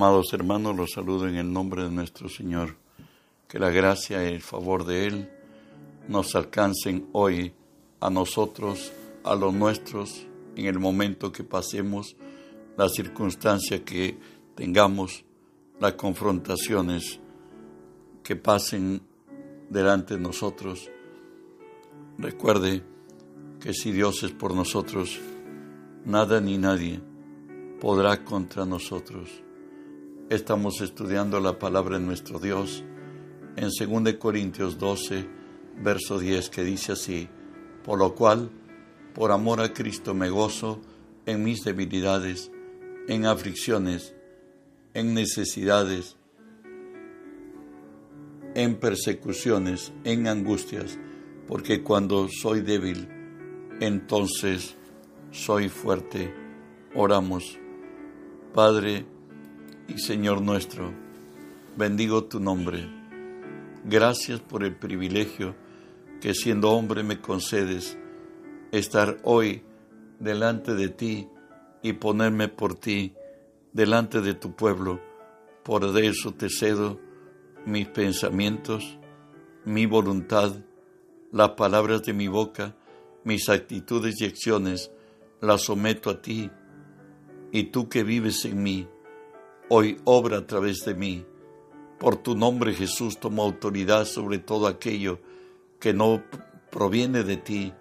Amados hermanos, los saludo en el nombre de nuestro Señor. Que la gracia y el favor de Él nos alcancen hoy a nosotros, a los nuestros, en el momento que pasemos, la circunstancia que tengamos, las confrontaciones que pasen delante de nosotros. Recuerde que si Dios es por nosotros, nada ni nadie podrá contra nosotros. Estamos estudiando la palabra de nuestro Dios en 2 Corintios 12, verso 10, que dice así, por lo cual, por amor a Cristo me gozo en mis debilidades, en aflicciones, en necesidades, en persecuciones, en angustias, porque cuando soy débil, entonces soy fuerte. Oramos. Padre, Señor nuestro, bendigo tu nombre. Gracias por el privilegio que siendo hombre me concedes estar hoy delante de ti y ponerme por ti delante de tu pueblo. Por eso te cedo mis pensamientos, mi voluntad, las palabras de mi boca, mis actitudes y acciones, las someto a ti, y tú que vives en mí, hoy obra a través de mí. Por tu nombre Jesús tomo autoridad sobre todo aquello que no proviene de ti.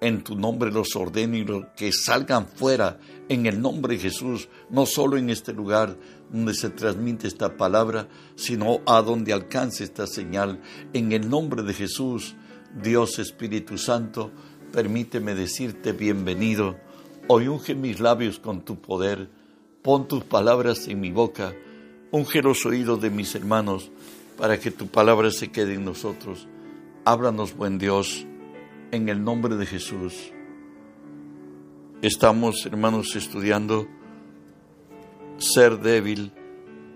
En tu nombre los ordeno y que salgan fuera en el nombre de Jesús, no solo en este lugar donde se transmite esta palabra, sino a donde alcance esta señal. En el nombre de Jesús, Dios Espíritu Santo, permíteme decirte bienvenido. Hoy unge mis labios con tu poder Pon tus palabras en mi boca, unge los oídos de mis hermanos, para que tu palabra se quede en nosotros. Háblanos, buen Dios, en el nombre de Jesús. Estamos, hermanos, estudiando ser débil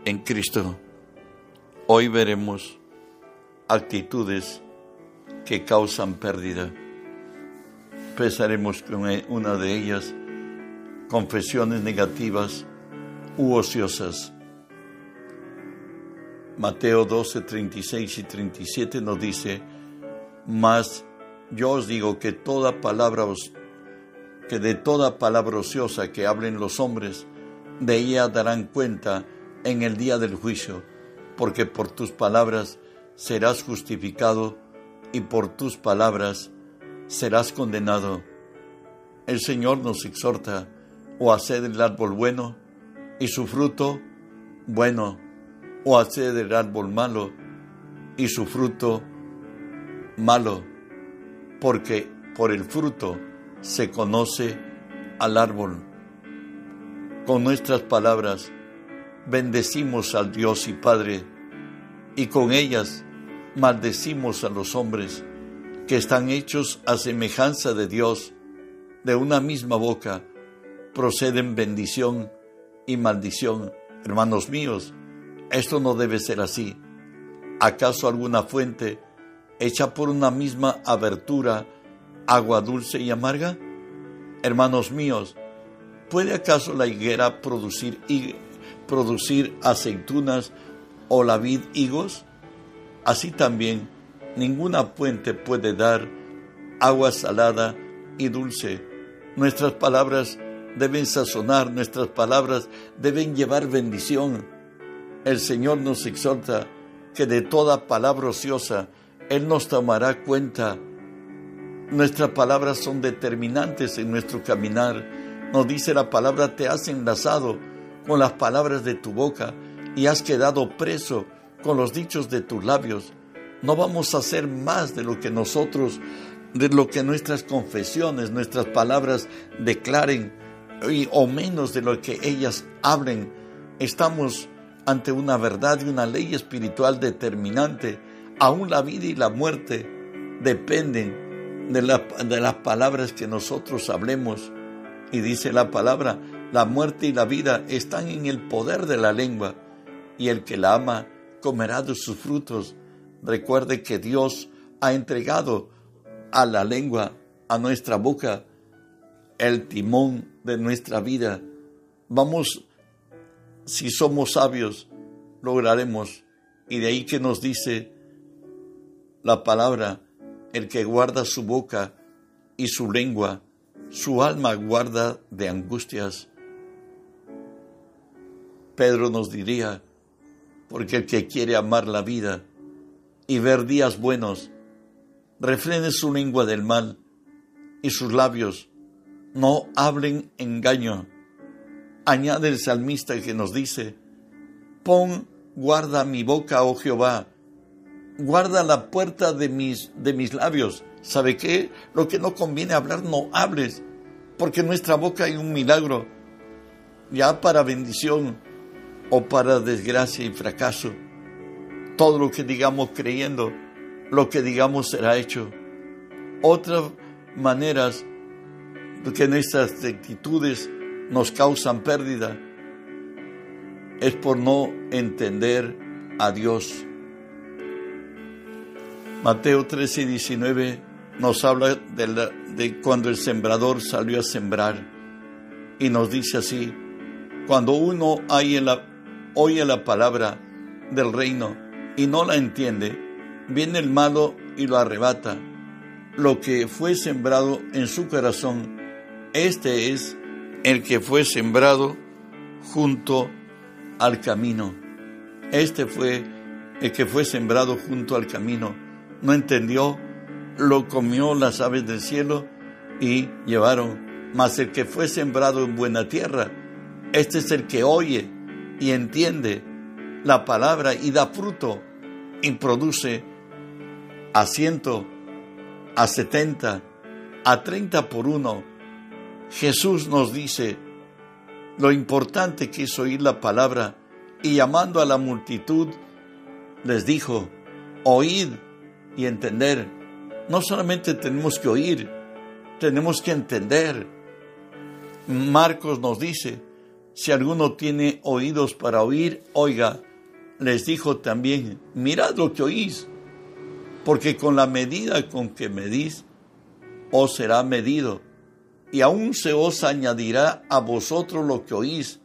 en Cristo. Hoy veremos actitudes que causan pérdida. Empezaremos con una de ellas, confesiones negativas u ociosas. Mateo 12, 36 y 37 nos dice, mas yo os digo que toda palabra que de toda palabra ociosa que hablen los hombres, de ella darán cuenta en el día del juicio, porque por tus palabras serás justificado y por tus palabras serás condenado. El Señor nos exhorta o hacer el árbol bueno y su fruto bueno, o hacer el árbol malo y su fruto malo, porque por el fruto se conoce al árbol. Con nuestras palabras bendecimos al Dios y Padre, y con ellas maldecimos a los hombres que están hechos a semejanza de Dios. De una misma boca proceden bendición y maldición. Hermanos míos, esto no debe ser así. ¿Acaso alguna fuente hecha por una misma abertura, agua dulce y amarga? Hermanos míos, ¿puede acaso la higuera producir, producir aceitunas o la vid higos? Así también, ninguna fuente puede dar agua salada y dulce. Nuestras palabras deben sazonar, nuestras palabras deben llevar bendición. El Señor nos exhorta que de toda palabra ociosa Él nos tomará cuenta. Nuestras palabras son determinantes en nuestro caminar. Nos dice la palabra, te has enlazado con las palabras de tu boca y has quedado preso con los dichos de tus labios. No vamos a hacer más de lo que nosotros, de lo que nuestras confesiones, nuestras palabras declaren o menos de lo que ellas hablen. Estamos ante una verdad y una ley espiritual determinante. Aún la vida y la muerte dependen de, de las palabras que nosotros hablemos. Y dice la palabra, la muerte y la vida están en el poder de la lengua, y el que la ama comerá de sus frutos. Recuerde que Dios ha entregado a la lengua, a nuestra boca, el timón de nuestra vida. Vamos si somos sabios, lograremos. Y de ahí que nos dice la palabra, el que guarda su boca y su lengua, su alma guarda de angustias. Pedro nos diría, porque el que quiere amar la vida y ver días buenos, refrene su lengua del mal y sus labios no hablen engaño. Añade el salmista que nos dice, pon guarda mi boca, oh Jehová, guarda la puerta de mis, de mis labios. ¿Sabe qué? Lo que no conviene hablar, no hables, porque en nuestra boca hay un milagro, ya para bendición o para desgracia y fracaso. Todo lo que digamos creyendo, lo que digamos será hecho. Otras maneras que nuestras actitudes nos causan pérdida es por no entender a Dios. Mateo 13 y 19 nos habla de, cuando el sembrador salió a sembrar y nos dice así, cuando uno oye la palabra del reino y no la entiende, viene el malo y lo arrebata. Lo que fue sembrado en su corazón, este es el que fue sembrado junto al camino. Este fue el que fue sembrado junto al camino no entendió, lo comió las aves del cielo y llevaron. Mas el que fue sembrado en buena tierra, este es el que oye y entiende la palabra y da fruto y produce a ciento, a setenta, a treinta por uno. Jesús nos dice lo importante que es oír la palabra y llamando a la multitud les dijo, oíd y entender. No solamente tenemos que oír, tenemos que entender. Marcos nos dice, si alguno tiene oídos para oír, oiga, les dijo también, mirad lo que oís, porque con la medida con que medís, os será medido, y aún se os añadirá a vosotros lo que oís,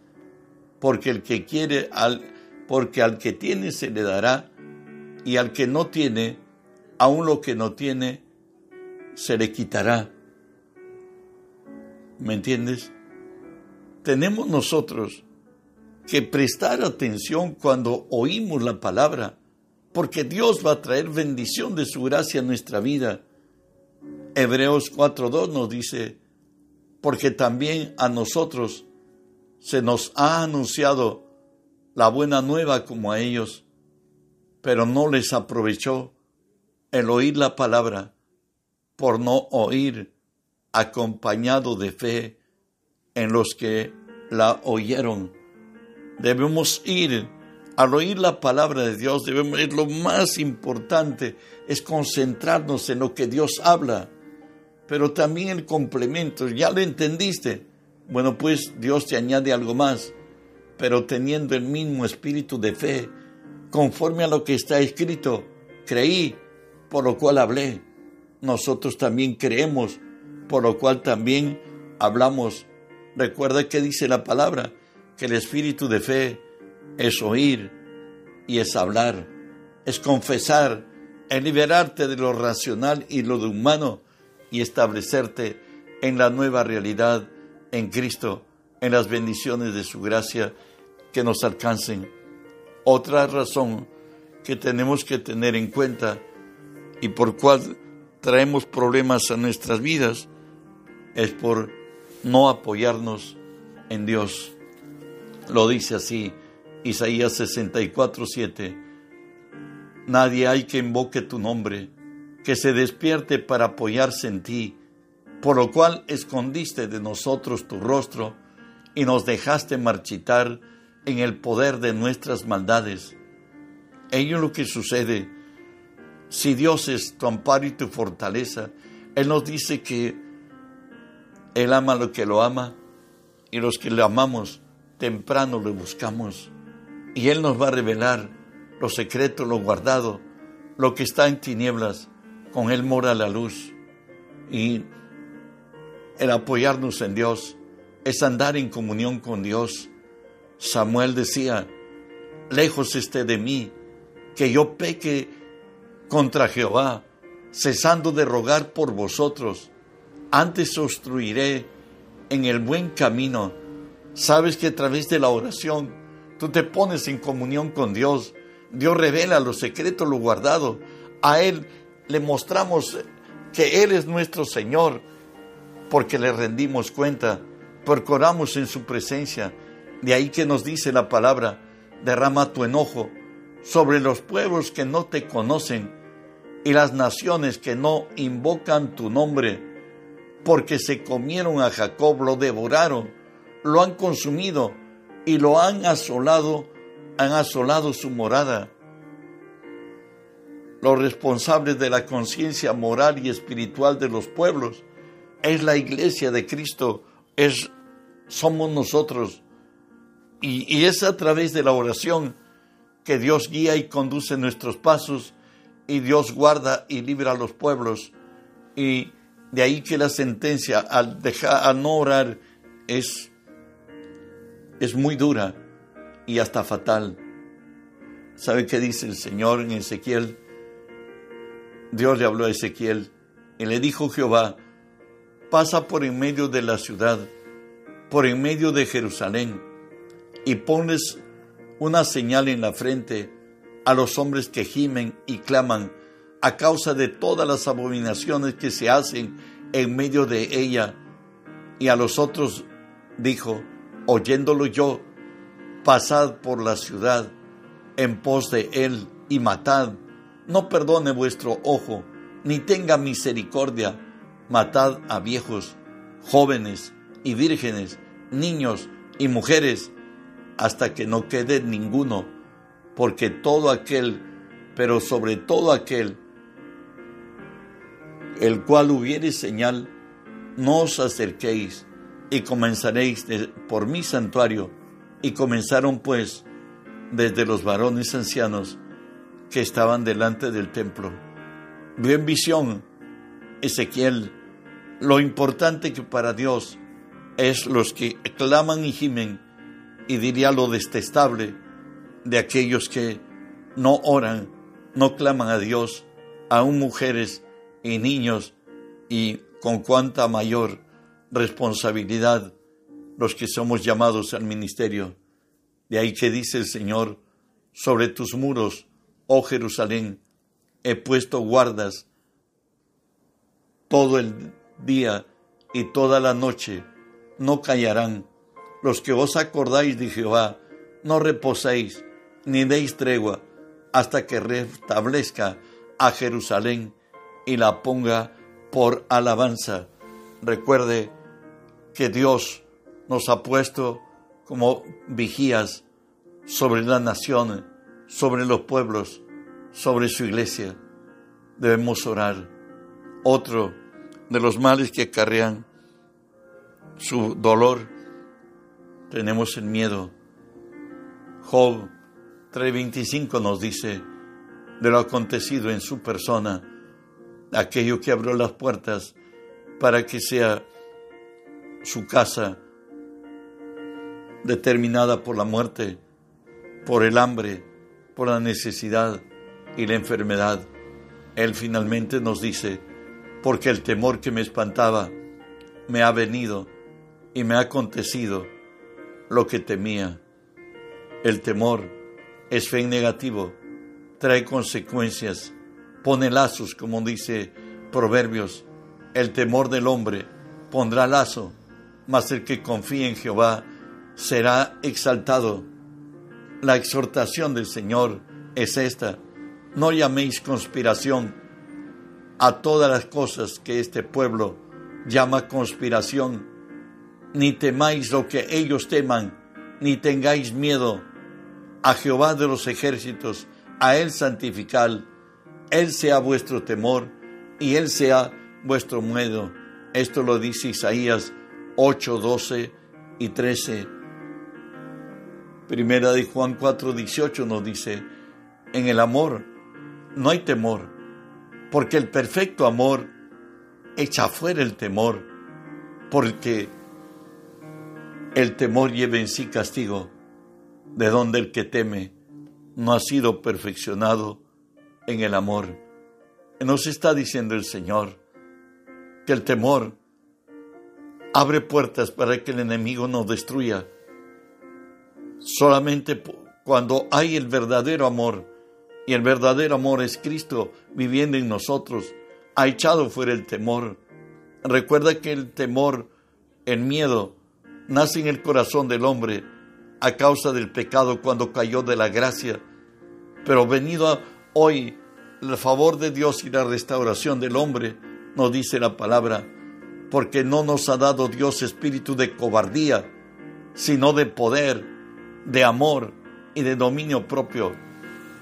porque el que quiere, al, porque al que tiene se le dará, y al que no tiene, aún lo que no tiene se le quitará. ¿Me entiendes? Tenemos nosotros que prestar atención cuando oímos la palabra, porque Dios va a traer bendición de su gracia a nuestra vida. Hebreos 4.2 nos dice, porque también a nosotros se nos ha anunciado la buena nueva como a ellos, pero no les aprovechó el oír la palabra por no oír acompañado de fe en los que la oyeron. Debemos ir al oír la palabra de Dios, debemos, es lo más importante, es concentrarnos en lo que Dios habla, pero también el complemento, ya lo entendiste. Bueno, pues Dios te añade algo más, pero teniendo el mismo espíritu de fe, conforme a lo que está escrito, creí, por lo cual hablé. Nosotros también creemos, por lo cual también hablamos. Recuerda que dice la palabra, que el espíritu de fe es oír y es hablar, es confesar, es liberarte de lo racional y lo de humano y establecerte en la nueva realidad en Cristo, en las bendiciones de su gracia que nos alcancen. Otra razón que tenemos que tener en cuenta y por cual traemos problemas a nuestras vidas es por no apoyarnos en Dios. Lo dice así Isaías 64, 7. Nadie hay que invoque tu nombre, que se despierte para apoyarse en ti, por lo cual escondiste de nosotros tu rostro y nos dejaste marchitar en el poder de nuestras maldades. Ello es lo que sucede si Dios es tu amparo y tu fortaleza, Él nos dice que Él ama lo que lo ama y los que le amamos temprano lo buscamos. Y Él nos va a revelar lo secreto, lo guardado, lo que está en tinieblas. Con Él mora la luz. Y el apoyarnos en Dios es andar en comunión con Dios. Samuel decía, lejos esté de mí, que yo peque contra Jehová, cesando de rogar por vosotros. Antes obstruiré en el buen camino. Sabes que a través de la oración tú te pones en comunión con Dios. Dios revela lo secreto, lo guardado. A Él le mostramos que Él es nuestro Señor porque le rendimos cuenta, porque en su presencia. De ahí que nos dice la palabra, derrama tu enojo sobre los pueblos que no te conocen y las naciones que no invocan tu nombre, porque se comieron a Jacob, lo devoraron, lo han consumido y lo han asolado, han asolado su morada. Los responsables de la conciencia moral y espiritual de los pueblos es la iglesia de Cristo, es, somos nosotros. Y, y es a través de la oración que Dios guía y conduce nuestros pasos y Dios guarda y libra a los pueblos. Y de ahí que la sentencia al dejar no orar es, es muy dura y hasta fatal. ¿Sabe qué dice el Señor en Ezequiel? Dios le habló a Ezequiel y le dijo Jehová, pasa por en medio de la ciudad, por en medio de Jerusalén, y pones una señal en la frente a los hombres que gimen y claman a causa de todas las abominaciones que se hacen en medio de ella. Y a los otros dijo, oyéndolo yo, pasad por la ciudad en pos de él y matad, no perdone vuestro ojo, ni tenga misericordia, matad a viejos, jóvenes y vírgenes, niños y mujeres, hasta que no quede ninguno porque todo aquel, pero sobre todo aquel, el cual hubiere señal, no os acerquéis y comenzaréis por mi santuario. Y comenzaron pues desde los varones ancianos que estaban delante del templo. Vio en visión Ezequiel lo importante que para Dios es los que claman y gimen, y diría lo detestable de aquellos que no oran, no claman a Dios, aún mujeres y niños, y con cuánta mayor responsabilidad los que somos llamados al ministerio. De ahí que dice el Señor, sobre tus muros, oh Jerusalén, he puesto guardas todo el día y toda la noche, no callarán. Los que os acordáis de Jehová, no reposéis, ni deis tregua hasta que restablezca a Jerusalén y la ponga por alabanza. Recuerde que Dios nos ha puesto como vigías sobre la nación, sobre los pueblos, sobre su iglesia. Debemos orar. Otro de los males que acarrean su dolor, tenemos el miedo. Job 3.25 nos dice de lo acontecido en su persona, aquello que abrió las puertas para que sea su casa determinada por la muerte, por el hambre, por la necesidad y la enfermedad. Él finalmente nos dice, porque el temor que me espantaba me ha venido y me ha acontecido lo que temía. El temor es fe negativo, trae consecuencias, pone lazos, como dice Proverbios. El temor del hombre pondrá lazo, mas el que confía en Jehová será exaltado. La exhortación del Señor es esta. No llaméis conspiración a todas las cosas que este pueblo llama conspiración, ni temáis lo que ellos teman, ni tengáis miedo a Jehová de los ejércitos, a Él santificar, Él sea vuestro temor y Él sea vuestro miedo. Esto lo dice Isaías 8, 12 y 13. Primera de Juan 4, 18 nos dice, en el amor no hay temor, porque el perfecto amor echa fuera el temor, porque el temor lleva en sí castigo de donde el que teme no ha sido perfeccionado en el amor. Nos está diciendo el Señor que el temor abre puertas para que el enemigo nos destruya. Solamente cuando hay el verdadero amor, y el verdadero amor es Cristo viviendo en nosotros, ha echado fuera el temor. Recuerda que el temor, el miedo, nace en el corazón del hombre a causa del pecado cuando cayó de la gracia. Pero venido hoy el favor de Dios y la restauración del hombre, nos dice la palabra, porque no nos ha dado Dios espíritu de cobardía, sino de poder, de amor y de dominio propio.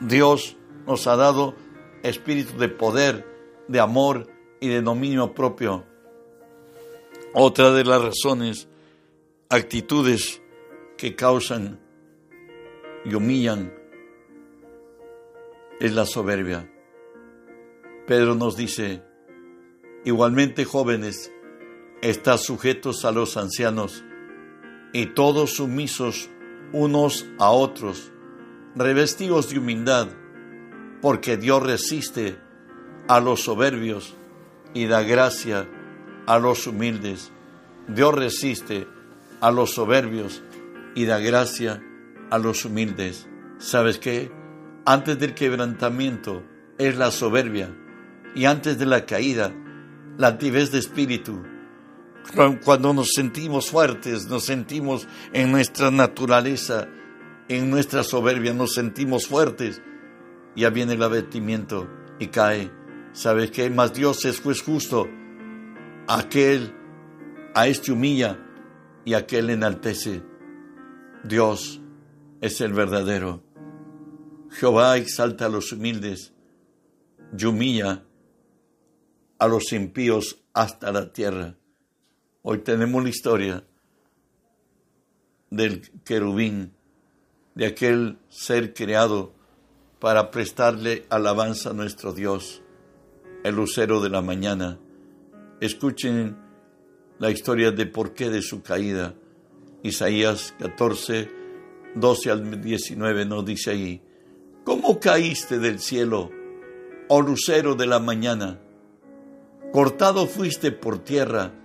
Dios nos ha dado espíritu de poder, de amor y de dominio propio. Otra de las razones, actitudes que causan y humillan es la soberbia. Pedro nos dice, igualmente jóvenes, está sujetos a los ancianos y todos sumisos unos a otros, revestidos de humildad, porque Dios resiste a los soberbios y da gracia a los humildes. Dios resiste a los soberbios y da gracia a los humildes. ¿Sabes qué? Antes del quebrantamiento es la soberbia y antes de la caída, la altivez de espíritu cuando nos sentimos fuertes, nos sentimos en nuestra naturaleza, en nuestra soberbia, nos sentimos fuertes, ya viene el abatimiento y cae. ¿Sabes qué? Más Dios es justo. Aquel a este humilla y aquel enaltece. Dios es el verdadero. Jehová exalta a los humildes y humilla a los impíos hasta la tierra. Hoy tenemos la historia del querubín, de aquel ser creado para prestarle alabanza a nuestro Dios, el lucero de la mañana. Escuchen la historia de por qué de su caída. Isaías 14, 12 al 19 nos dice ahí, ¿cómo caíste del cielo, oh lucero de la mañana? Cortado fuiste por tierra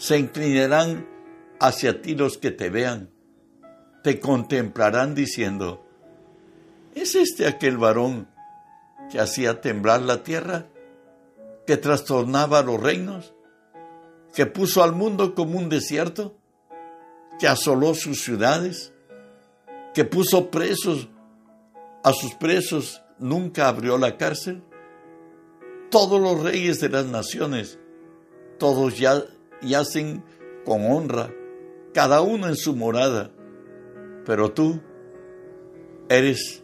se inclinarán hacia ti los que te vean, te contemplarán diciendo, ¿es este aquel varón que hacía temblar la tierra, que trastornaba los reinos, que puso al mundo como un desierto, que asoló sus ciudades, que puso presos a sus presos, nunca abrió la cárcel? Todos los reyes de las naciones, todos ya y hacen con honra, cada uno en su morada. Pero tú eres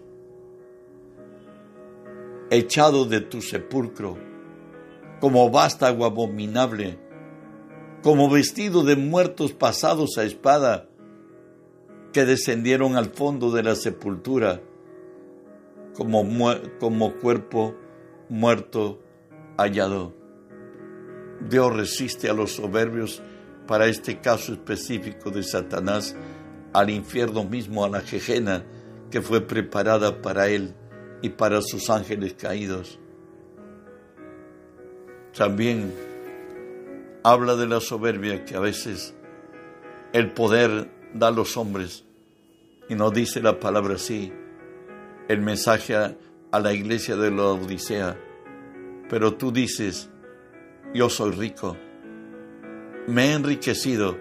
echado de tu sepulcro como vástago abominable, como vestido de muertos pasados a espada, que descendieron al fondo de la sepultura, como, como cuerpo muerto hallado. Dios resiste a los soberbios para este caso específico de Satanás, al infierno mismo, a la jejena que fue preparada para él y para sus ángeles caídos. También habla de la soberbia que a veces el poder da a los hombres y nos dice la palabra así, el mensaje a la iglesia de la Odisea. Pero tú dices, yo soy rico, me he enriquecido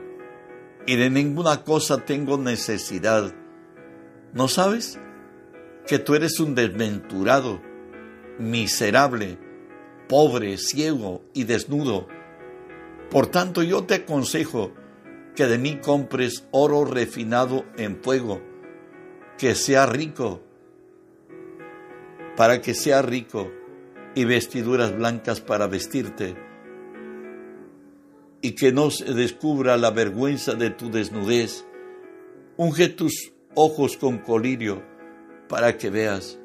y de ninguna cosa tengo necesidad. ¿No sabes que tú eres un desventurado, miserable, pobre, ciego y desnudo? Por tanto yo te aconsejo que de mí compres oro refinado en fuego, que sea rico, para que sea rico y vestiduras blancas para vestirte, y que no se descubra la vergüenza de tu desnudez. Unge tus ojos con colirio para que veas.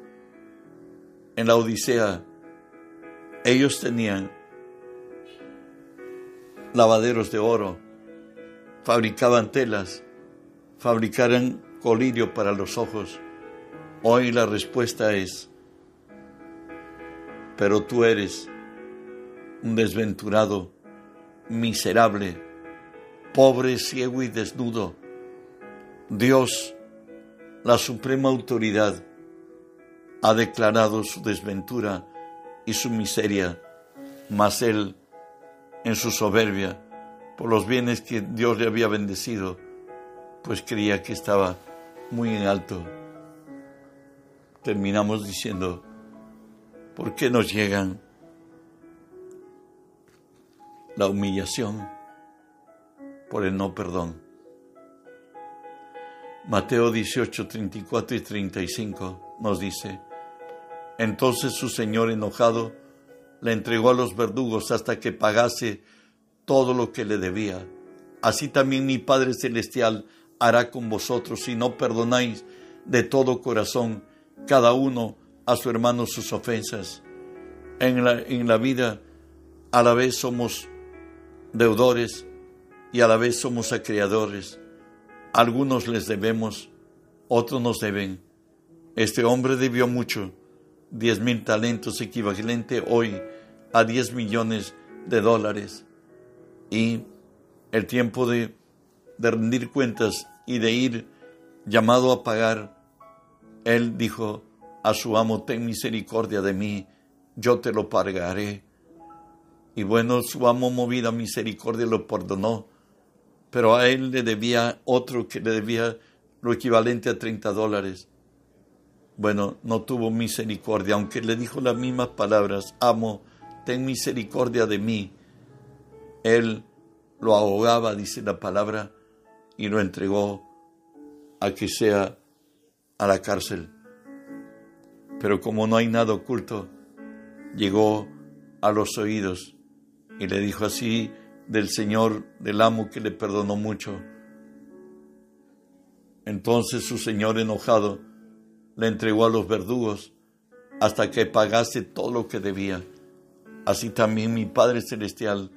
En la Odisea, ellos tenían lavaderos de oro, fabricaban telas, fabricaban colirio para los ojos. Hoy la respuesta es, pero tú eres un desventurado, miserable, pobre, ciego y desnudo. Dios, la suprema autoridad, ha declarado su desventura y su miseria, mas él, en su soberbia, por los bienes que Dios le había bendecido, pues creía que estaba muy en alto. Terminamos diciendo, ¿por qué nos llegan la humillación por el no perdón? Mateo 18, 34 y 35 nos dice, entonces su señor enojado le entregó a los verdugos hasta que pagase todo lo que le debía. Así también mi Padre Celestial hará con vosotros si no perdonáis de todo corazón cada uno a su hermano sus ofensas. En la, en la vida a la vez somos deudores y a la vez somos acreedores. Algunos les debemos, otros nos deben. Este hombre debió mucho 10 mil talentos equivalente hoy a 10 millones de dólares. Y el tiempo de, de rendir cuentas y de ir llamado a pagar, él dijo a su amo, ten misericordia de mí, yo te lo pagaré. Y bueno, su amo movido a misericordia lo perdonó, pero a él le debía otro que le debía lo equivalente a 30 dólares bueno, no tuvo misericordia, aunque le dijo las mismas palabras, amo, ten misericordia de mí. Él lo ahogaba, dice la palabra, y lo entregó a que sea a la cárcel. Pero como no hay nada oculto, llegó a los oídos y le dijo así del Señor, del amo que le perdonó mucho. Entonces su Señor enojado, le entregó a los verdugos hasta que pagase todo lo que debía. Así también mi Padre Celestial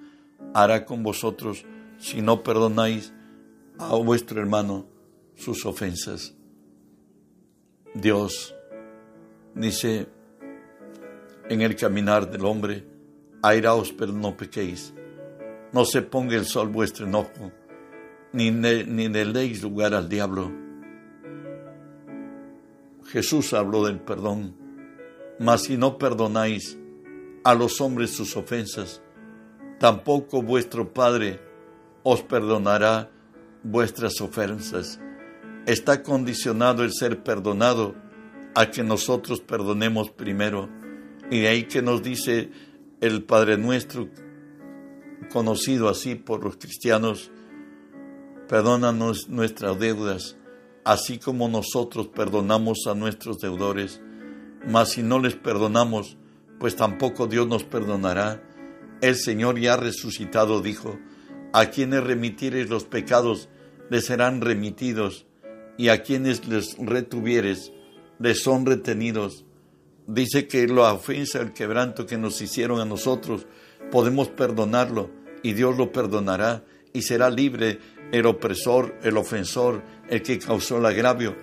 hará con vosotros si no perdonáis a vuestro hermano sus ofensas. Dios dice en el caminar del hombre, airaos pero no pequéis, no se ponga el sol vuestro enojo, ni, ni le deis lugar al diablo Jesús habló del perdón. Mas si no perdonáis a los hombres sus ofensas, tampoco vuestro Padre os perdonará vuestras ofensas. Está condicionado el ser perdonado a que nosotros perdonemos primero. Y de ahí que nos dice el Padre nuestro, conocido así por los cristianos, perdónanos nuestras deudas así como nosotros perdonamos a nuestros deudores. Mas si no les perdonamos, pues tampoco Dios nos perdonará. El Señor ya resucitado dijo, a quienes remitieres los pecados les serán remitidos, y a quienes les retuvieres les son retenidos. Dice que la ofensa, el quebranto que nos hicieron a nosotros, podemos perdonarlo, y Dios lo perdonará, y será libre el opresor, el ofensor, el que causó el agravio.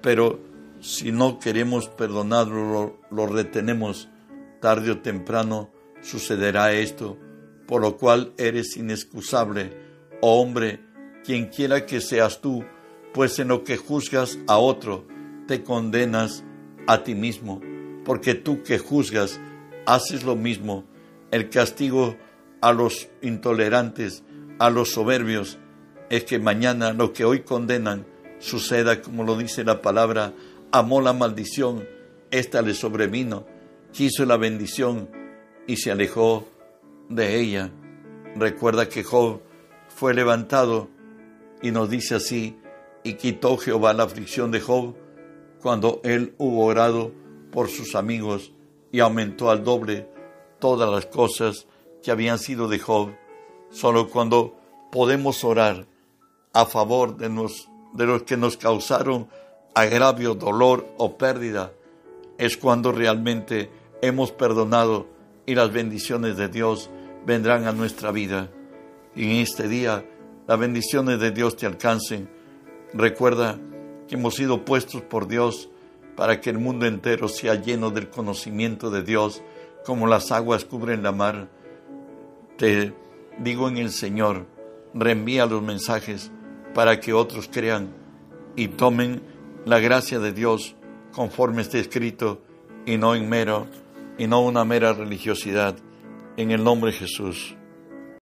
Pero si no queremos perdonarlo, lo, retenemos, tarde o temprano sucederá esto, por lo cual eres inexcusable, oh hombre, quien quiera que seas tú, pues en lo que juzgas a otro, te condenas a ti mismo, porque tú que juzgas, haces lo mismo, el castigo a los intolerantes, a los soberbios, es que mañana lo que hoy condenan suceda como lo dice la palabra, amó la maldición, ésta le sobrevino, quiso la bendición y se alejó de ella. Recuerda que Job fue levantado y nos dice así, y quitó Jehová la aflicción de Job cuando él hubo orado por sus amigos y aumentó al doble todas las cosas que habían sido de Job. Solo cuando podemos orar a favor de, de los que nos causaron agravio, dolor o pérdida, es cuando realmente hemos perdonado y las bendiciones de Dios vendrán a nuestra vida. Y en este día las bendiciones de Dios te alcancen. Recuerda que hemos sido puestos por Dios para que el mundo entero sea lleno del conocimiento de Dios, como las aguas cubren la mar. Te digo en el Señor, reenvía los mensajes para que otros crean y tomen la gracia de Dios conforme esté escrito y no en mero y no una mera religiosidad en el nombre de Jesús.